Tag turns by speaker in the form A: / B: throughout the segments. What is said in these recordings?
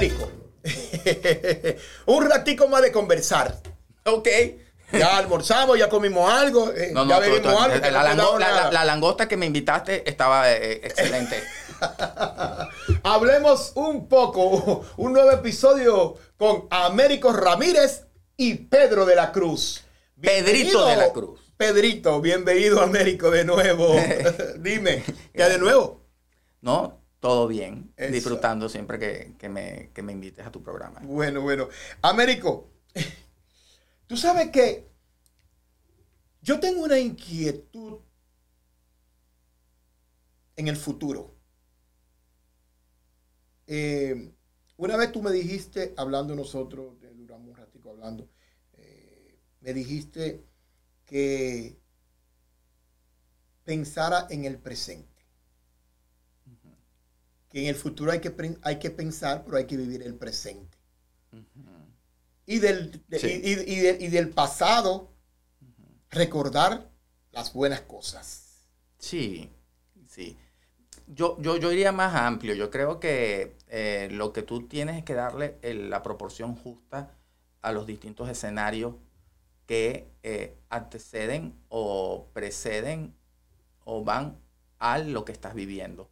A: Américo, un ratico más de conversar.
B: Ok.
A: Ya almorzamos, ya comimos algo, eh,
B: No, no,
A: ya bebimos algo.
B: la, langosta que me invitaste estaba eh, excelente.
A: Hablemos un poco, un nuevo episodio con Américo Ramírez y Pedro de la Cruz.
B: Pedrito de la Cruz.
A: Pedrito, bienvenido Américo de nuevo. Dime, ¿qué hay de nuevo?
B: ¿No? Todo bien.
A: Eso.
B: Disfrutando siempre que, que me, que me invites a tu programa.
A: Bueno, bueno. Américo, tú sabes que yo tengo una inquietud en el futuro. Eh, una vez tú me dijiste, hablando nosotros, eh, duramos un ratico hablando, eh, me dijiste que pensara en el presente. Que en el futuro hay que, hay que pensar, pero hay que vivir el presente. Y del, de-
B: Sí.
A: y, y- y del- y del pasado, recordar las buenas cosas.
B: Sí, sí. Yo, yo, yo iría más amplio. Yo creo que eh, lo que tú tienes es que darle el- la proporción justa a los distintos escenarios que eh, anteceden o preceden o van a lo que estás viviendo.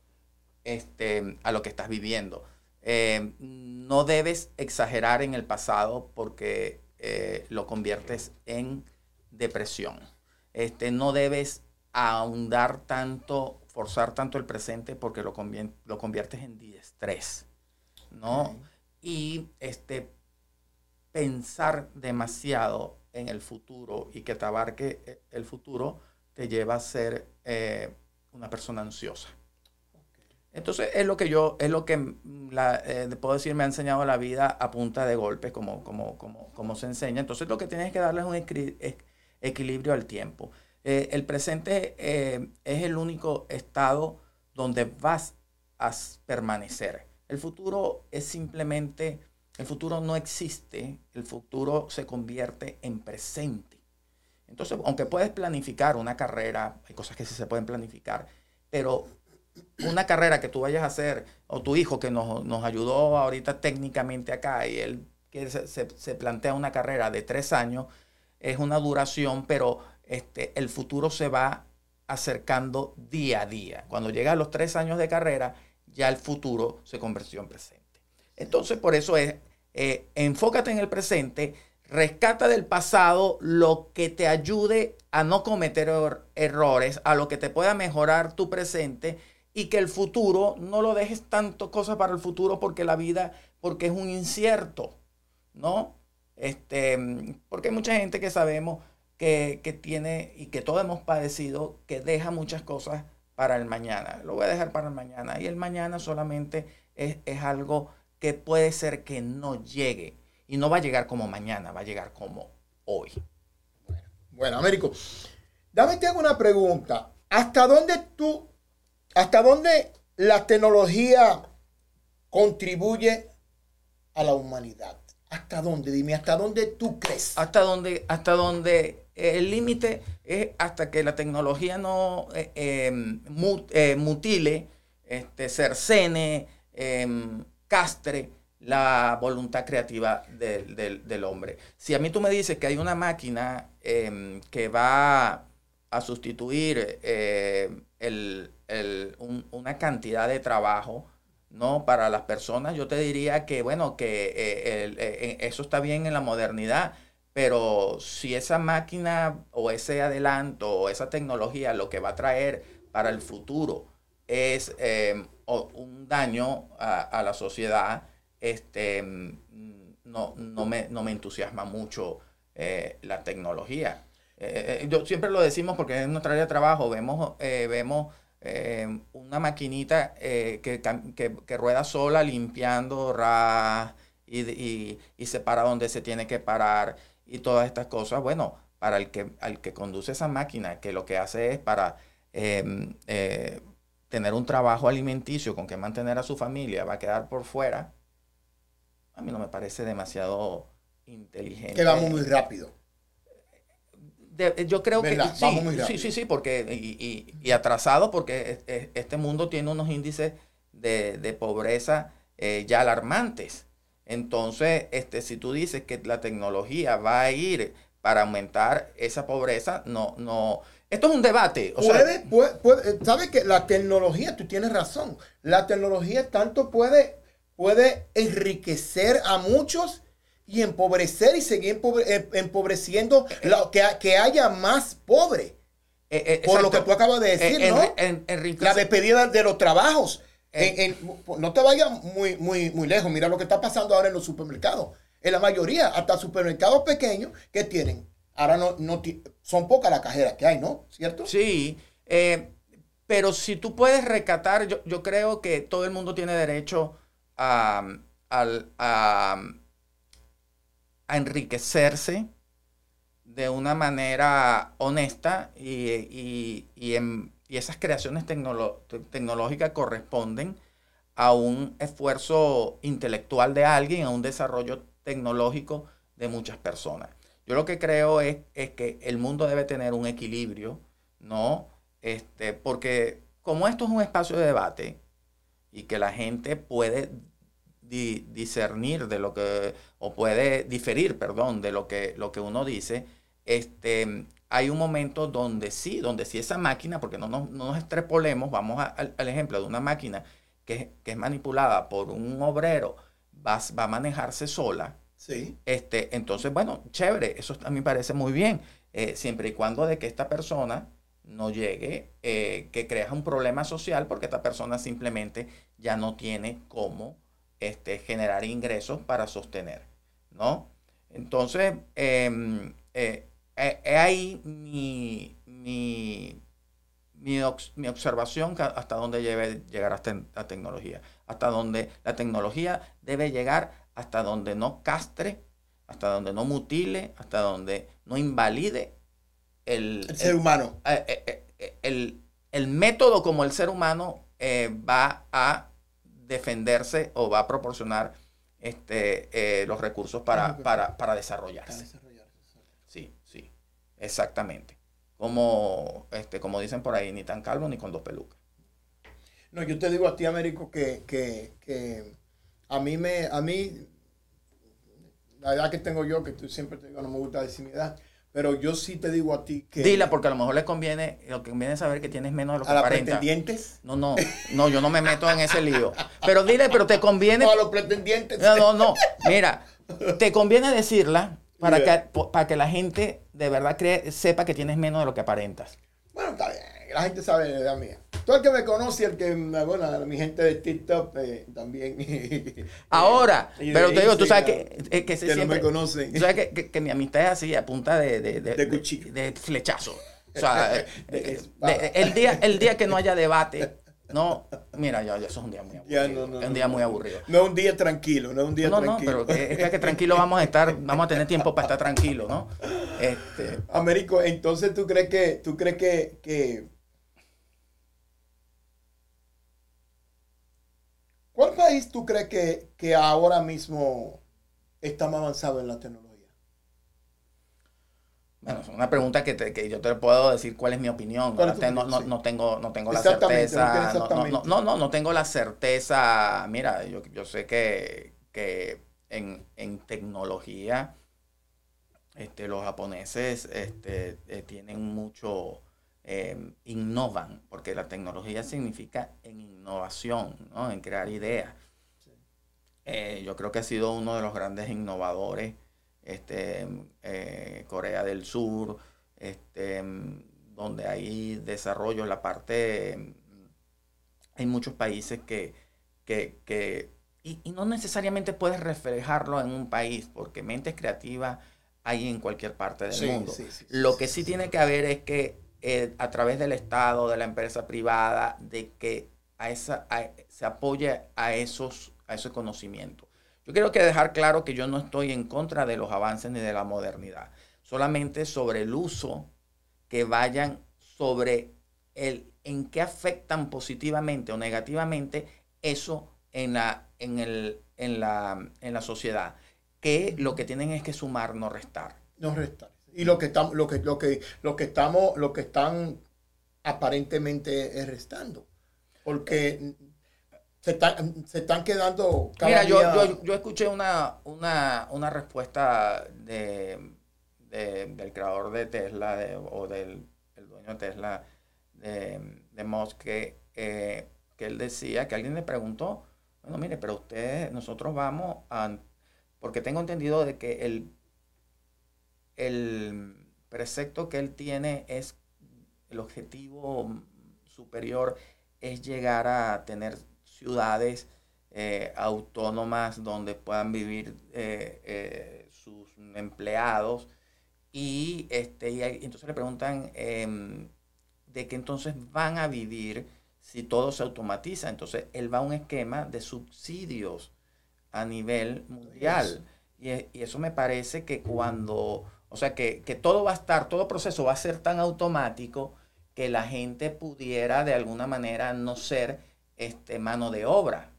B: Este, a lo que estás viviendo. Eh, no debes exagerar en el pasado porque eh, lo conviertes en depresión. Este, no debes ahondar tanto, forzar tanto el presente porque lo, lo conviertes en estrés, ¿no? Y este, pensar demasiado en el futuro y que te abarque eh, el futuro te lleva a ser eh, una persona ansiosa. Entonces es lo que yo, es lo que mm, eh, puedo decir me ha enseñado la vida a punta de golpes, como, como, como, como se enseña. Entonces lo que tienes que darle es un equilibrio al tiempo. Eh, el presente eh, es el único estado donde vas a permanecer. El futuro es simplemente, el futuro no existe, el futuro se convierte en presente. Entonces, aunque puedes planificar una carrera, hay cosas que sí se pueden planificar, pero una carrera que tú vayas a hacer, o tu hijo que nos, nos ayudó ahorita técnicamente acá, y él que se, se- plantea una carrera de tres años, es una duración, pero este, el futuro se va acercando día a día. Cuando llega a los tres años de carrera, ya el futuro se convirtió en presente. Entonces, por eso es, eh, enfócate en el presente, rescata del pasado lo que te ayude a no cometer er- errores, a lo que te pueda mejorar tu presente y que el futuro no lo dejes tanto cosas para el futuro porque la vida, porque es un incierto, ¿no? Este, porque hay mucha gente que sabemos que, que tiene y que todos hemos padecido que deja muchas cosas para el mañana. Lo voy a dejar para el mañana. Y el mañana solamente es, es algo que puede ser que no llegue. Y no va a llegar como mañana, va a llegar como hoy.
A: Bueno, Américo, dame te hago una pregunta. ¿Hasta dónde tú, hasta dónde la tecnología contribuye a la humanidad? ¿Hasta dónde? Dime, ¿hasta dónde tú crees?
B: Hasta donde, hasta donde eh, el límite es hasta que la tecnología no eh, mu- eh, mutile, este, cercene, em, castre la voluntad creativa del hombre. Si a mí tú me dices que hay una máquina em, que va a sustituir eh, el- el- un- una cantidad de trabajo, ¿no? Para las personas, yo te diría que, bueno, que eh, eh, eso está bien en la modernidad, pero si esa máquina o ese adelanto o esa tecnología lo que va a traer para el futuro es un daño a, a la sociedad, este, mm, no, no, me, no me entusiasma mucho la tecnología. Eh, eh, yo siempre lo decimos porque en nuestra área de trabajo vemos, eh, vemos eh, una maquinita que, que- rueda sola limpiando ra, y, y, y se para donde se tiene que parar y todas estas cosas. Bueno, para el que, al que conduce esa máquina, que lo que hace es para em, tener un trabajo alimenticio con que mantener a su familia, va a quedar por fuera. A mí no me parece demasiado inteligente.
A: Que vamos muy rápido.
B: De- yo creo que
A: ¿Verdad?
B: sí,
A: Vamos
B: sí, sí, sí, porque y, y- y atrasado porque es- es- este mundo tiene unos índices de, de pobreza eh, ya alarmantes. Entonces, este, si tú dices que la tecnología va a ir para aumentar esa pobreza, no, no. Esto es un debate.
A: puede, puede, ¿Sabes que la tecnología, tú tienes razón, la tecnología tanto puede, puede enriquecer a muchos y empobrecer y seguir eh, empobreciendo, que, que haya más pobre. Eh, eh, por lo que tú acabas de decir, ¿no? la despedida de los trabajos. no te vayas muy, muy, muy lejos. Mira lo que está pasando ahora en los supermercados. En la mayoría, hasta supermercados pequeños, que tienen? Ahora no, no son pocas las cajeras que hay, ¿no? ¿Cierto?
B: Sí. pero si tú puedes recatar, yo, yo, creo que todo el mundo tiene derecho a, a a enriquecerse de una manera honesta y, esas creaciones tecnológicas corresponden a un esfuerzo intelectual de alguien, a un desarrollo tecnológico de muchas personas. Yo lo que creo es, es que el mundo debe tener un equilibrio, ¿no? Este, porque como esto es un espacio de debate y que la gente puede discernir de lo que, o puede diferir, perdón, de lo que, lo que uno dice, este, hay un momento donde sí, donde sí esa máquina, porque no nos, no nos extrapolemos, vamos al ejemplo de una máquina que, que, es manipulada por un obrero, va, va a manejarse sola. Sí. Este, entonces, bueno, chévere, eso a mí me parece muy bien, eh, siempre y cuando de que esta persona no llegue, eh, que crea un problema social, porque esta persona simplemente ya no tiene cómo este, generar ingresos para sostener, ¿no? Entonces, em, eh, eh, ahí mi, mi, mi, observación hasta dónde debe llegar hasta la tecnología, hasta donde la tecnología debe llegar hasta donde no castre, hasta donde no mutile, hasta donde no invalide el,
A: ser humano.
B: Eh, el, el, método como el ser humano va a defenderse o va a proporcionar este, eh, los recursos para, para, desarrollarse. Sí, sí, exactamente. Como, este, como dicen por ahí, ni tan calvo ni con dos pelucas.
A: No, yo te digo a ti, Américo, que, que, a mí me, a mí, la edad que tengo yo, que tú siempre te digo, no me gusta decir mi edad, pero yo sí te digo a ti que.
B: Dila, porque a lo mejor le conviene, lo que conviene saber que tienes menos de lo que
A: ¿A los pretendientes?
B: No, no, no, yo no me meto en ese lío. Pero dile, pero te conviene.
A: No, a los pretendientes.
B: No, no, no. Mira, te conviene decirla para, que, para que la gente de verdad cree, sepa que tienes menos de lo que aparentas.
A: Bueno, está bien. La gente sabe la edad mía. Todo el que me conoce, el que, bueno, mi gente de TikTok eh, también.
B: Ahora, pero te digo, tú sabes que,
A: eh, que, se siempre, me conocen.
B: Tú sabes que, que, mi amistad es así, a punta de, de,
A: de, cuchillo.
B: De, flechazo. O sea, el, día, el día que no haya debate, no, mira, ya, eso es un día muy aburrido. es un día muy aburrido.
A: No es un día tranquilo, no es un día tranquilo.
B: No, pero es que, tranquilo vamos a estar, vamos a tener tiempo para estar tranquilo, ¿no?
A: Este, Américo, entonces tú crees que, tú crees que, que ¿Cuál país tú crees que, ahora mismo está más avanzado en la tecnología?
B: Bueno, es una pregunta que, yo te puedo decir cuál es mi opinión. no, tengo, no tengo la certeza. No, no, no, no, tengo la certeza. Mira, yo, yo sé que, en, tecnología este, los japoneses este, eh, tienen mucho Em, innovan, porque la tecnología significa en innovación, ¿no? en crear ideas. Eh, yo creo que ha sido uno de los grandes innovadores, este, eh, Corea del Sur, este, donde hay desarrollo, la parte, hay muchos países que, que, y, no necesariamente puedes reflejarlo en un país, porque mentes creativas hay en cualquier parte del mundo. Lo que sí tiene que haber es que eh, a través del Estado, de la empresa privada, de que a esa, se apoye a esos, a esos conocimientos. Yo quiero dejar claro que yo no estoy en contra de los avances ni de la modernidad, solamente sobre el uso que vayan sobre el en qué afectan positivamente o negativamente eso en la, en el, en la, en la sociedad, que lo que tienen es que sumar, no restar.
A: No restar y lo que estamos, lo que, lo que, lo que estamos, lo que están aparentemente restando. Porque se, están, se están quedando...
B: Mira, yo, yo, escuché una, una, una respuesta de, del creador de Tesla o del dueño de Tesla, de, de Musk, que, eh, que él decía, que alguien le preguntó, bueno, mire, pero usted, nosotros vamos a... Porque tengo entendido de que el, el precepto que él tiene es el objetivo superior es llegar a tener ciudades eh, autónomas donde puedan vivir eh, eh, sus empleados y, este, y, entonces le preguntan em, de qué entonces van a vivir si todo se automatiza. Entonces él va a un esquema de subsidios a nivel mundial. Y, y, eso me parece que cuando o sea, que, todo va a estar, todo proceso va a ser tan automático que la gente pudiera de alguna manera no ser este, mano de obra.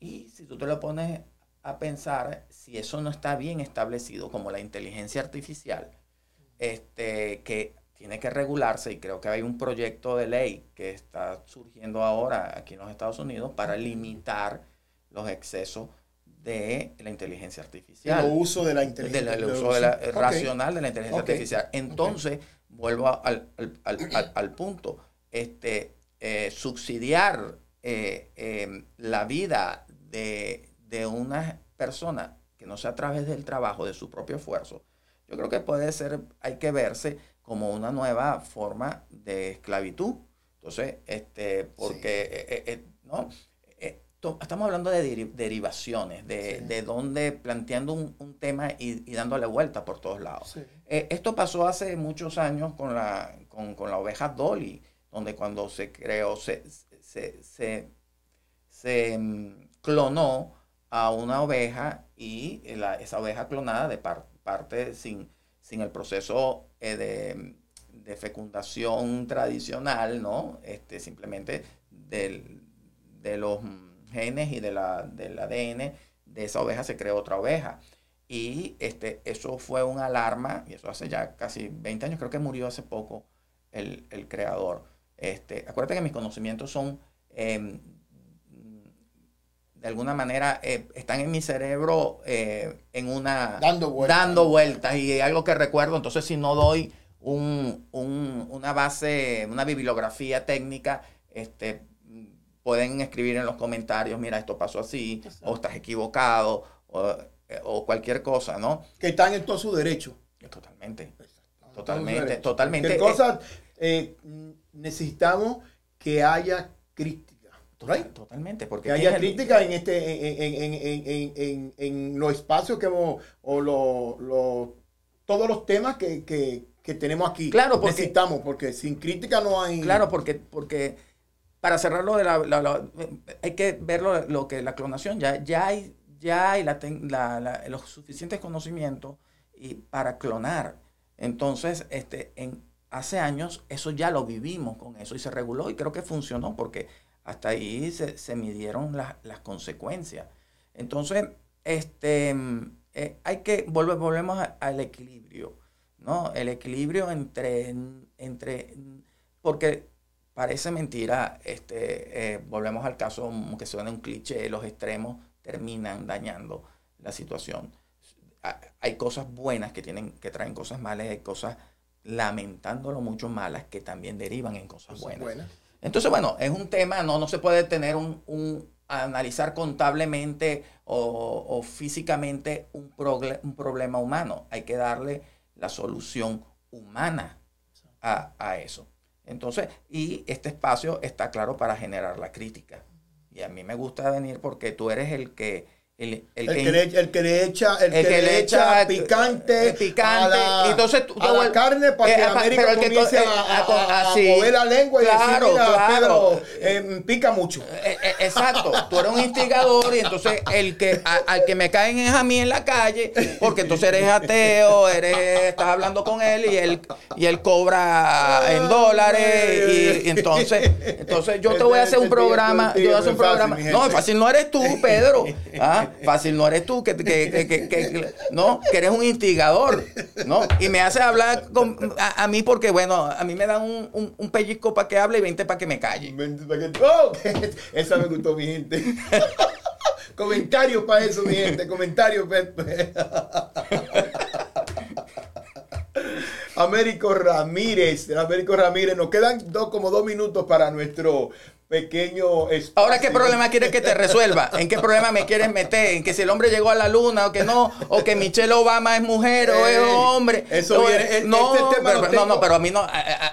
B: Y si tú te lo pones a pensar, si eso no está bien establecido como la inteligencia artificial, este, que tiene que regularse y creo que hay un proyecto de ley que está surgiendo ahora aquí en los Estados Unidos para limitar los excesos de la inteligencia artificial.
A: El uso de la inteligencia
B: artificial. El uso de la, racional de la inteligencia artificial. Entonces, vuelvo al, al, punto, este, eh, subsidiar eh, em, la vida de, de una persona que no sea a través del trabajo, de su propio esfuerzo, yo creo que puede ser, hay que verse como una nueva forma de esclavitud. Entonces, este, porque, eh, ¿no? Estamos hablando de derivaciones, de, de donde planteando un, tema y, dándole vuelta por todos lados. Eh, esto pasó hace muchos años con la, con, la oveja Dolly, donde cuando se creó, se, se, mm, clonó a una oveja y esa oveja clonada de parte sin, sin el proceso eh, de, de, fecundación tradicional, ¿no? Este, simplemente del, de los genes y de la, del ADN de esa oveja se creó otra oveja. Y este, eso fue un alarma, y eso hace ya casi 20 años, creo que murió hace poco el, creador. Este, acuérdate que mis conocimientos son, em, de alguna manera, eh, están en mi cerebro eh, en una...
A: Dando vueltas.
B: Dando vueltas, y algo que recuerdo, entonces si no doy un, un, una base, una bibliografía técnica, este, pueden escribir en los comentarios, mira, esto pasó así, o estás equivocado, eh, o, cualquier cosa, ¿no?
A: Que están en todo su derecho.
B: Totalmente. Totalmente, totalmente. ¿Qué
A: cosas eh, necesitamos que haya crítica?
B: Totalmente, porque
A: que haya crítica en este en, los espacios que hemos, o lo, todos los temas que, tenemos aquí.
B: Claro,
A: porque necesitamos, porque sin crítica no hay.
B: Claro, porque, porque para cerrarlo de la, hay que ver lo, que la clonación ya, ya hay, ya hay los suficientes conocimientos y para clonar. Entonces, este, hace años eso ya lo vivimos con eso y se reguló y creo que funcionó porque hasta ahí se, midieron las consecuencias. Entonces, este, eh, hay que, volver, volvemos al equilibrio, ¿no? El equilibrio entre, entre, porque Parece mentira, este, eh, volvemos al caso que suena un cliché, los extremos terminan dañando la situación. Hay cosas buenas que, tienen, que traen cosas malas, hay cosas lamentándolo mucho malas que también derivan en cosas, buenas. Entonces, bueno, es un tema, no, no se puede tener un, un analizar contablemente o, o físicamente un, un, problema humano. Hay que darle la solución humana a, a eso. Entonces, y este espacio está claro para generar la crítica. Y a mí me gusta venir porque tú eres el que
A: el, el, que, le, el, que, le, echa el, que, le echa picante,
B: picante
A: a la, entonces tú, a la carne para que eh, América comience a, a, a, mover la lengua y claro, decir, mira, claro. Pedro, eh, pica mucho.
B: Eh, exacto, tú eres un instigador y entonces el que al que me caen es a mí en la calle, porque entonces eres ateo, eres estás hablando con él y él y él cobra en dólares y, entonces entonces yo te voy a hacer un programa, yo voy a hacer un programa. No, fácil no eres tú, Pedro. ¿ah? fácil no eres tú, que, que, que, no, que eres un instigador, ¿no? Y me hace hablar a, mí porque, bueno, a mí me dan un, un, pellizco para que hable y 20 para que me calle.
A: Oh, esa me gustó, mi gente. comentarios para eso, mi gente, comentarios. Américo Ramírez, Américo Ramírez, nos quedan dos, como dos minutos para nuestro pequeño
B: espacio. Ahora, ¿qué problema quieres que te resuelva? ¿En qué problema me quieres meter? ¿En que si el hombre llegó a la luna o que no? ¿O que Michelle Obama es mujer o es hombre?
A: Eso viene,
B: este no, pero, no, no, pero a mí no.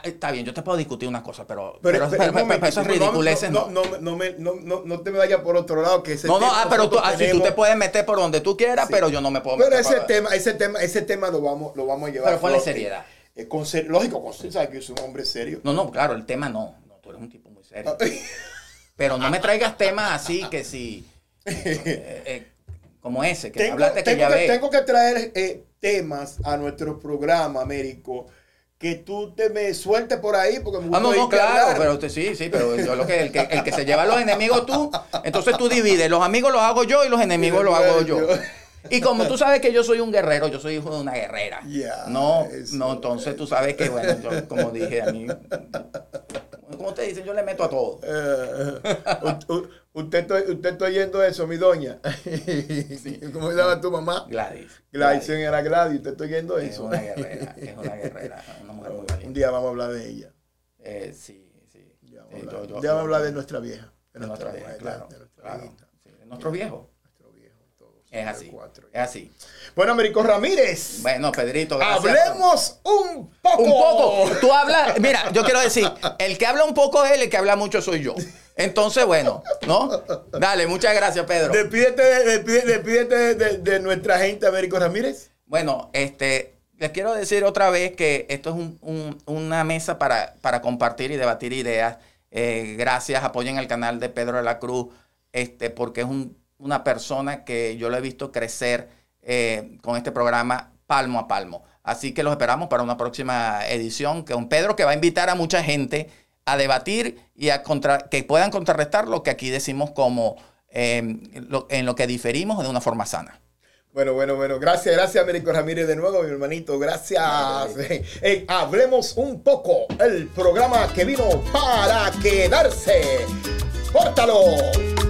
B: está bien, yo te puedo discutir una cosa, pero, pero, eso es ridiculez.
A: No, no, no, me, no, no, te me vayas por otro lado. Que ese
B: no, no, ah, pero tú, ah, tú te puedes meter por donde tú quieras, pero yo no me puedo
A: meter. Pero ese tema, ese tema, ese tema lo vamos, lo vamos a llevar.
B: Pero ponle seriedad.
A: Eh, con ser, lógico, con sabes que yo soy un hombre serio.
B: No, no, claro, el tema no. no tú eres un tipo serio. Ah, Pero no me traigas temas así que si. Eh, eh, como ese, que
A: tengo, hablaste que ya que, Tengo que traer temas a nuestro programa, Américo que tú te me sueltes por ahí porque
B: me Ah, no, no, claro, pero usted, sí, sí, pero yo lo que el, que el que se lleva a los enemigos tú, entonces tú divides, los amigos los hago yo y los enemigos los hago yo. Y como tú sabes que yo soy un guerrero, yo soy hijo de una guerrera. no, no, entonces tú sabes que, bueno, yo, como dije a mí, como te dicen, yo le meto a todo.
A: Uh, usted, usted está oyendo eso, mi doña. ¿Cómo se llama tu mamá?
B: Gladys.
A: Gladys, era Gladys, usted está oyendo eso.
B: Es una guerrera, es una guerrera, una mujer muy valiente.
A: Un día vamos a hablar de ella.
B: Eh, sí, sí.
A: Un día vamos a hablar de nuestra vieja.
B: De, nuestra, vieja, claro. De nuestro viejo. Es así. Es así.
A: Bueno, Américo Ramírez.
B: Bueno, Pedrito,
A: gracias. Hablemos un poco.
B: Un poco. Tú hablas, mira, yo quiero decir, el que habla un poco es él, el que habla mucho soy yo. Entonces, bueno, ¿no? Dale, muchas gracias, Pedro.
A: Despídete, despídete, de, nuestra gente, Américo Ramírez.
B: Bueno, este, les quiero decir otra vez que esto es una mesa para, para, compartir y debatir ideas. Eh, gracias, apoyen el canal de Pedro de la Cruz, este, porque es un una persona que yo lo he visto crecer eh, con este programa palmo a palmo. Así que los esperamos para una próxima edición con Pedro, que va a invitar a mucha gente a debatir y a contra, que puedan contrarrestar lo que aquí decimos como em, en lo que diferimos de una forma sana.
A: Bueno, bueno, bueno. Gracias, gracias, Américo Ramírez, de nuevo, mi hermanito. Gracias. hablemos un poco. El programa que vino para quedarse. ¡Córtalo!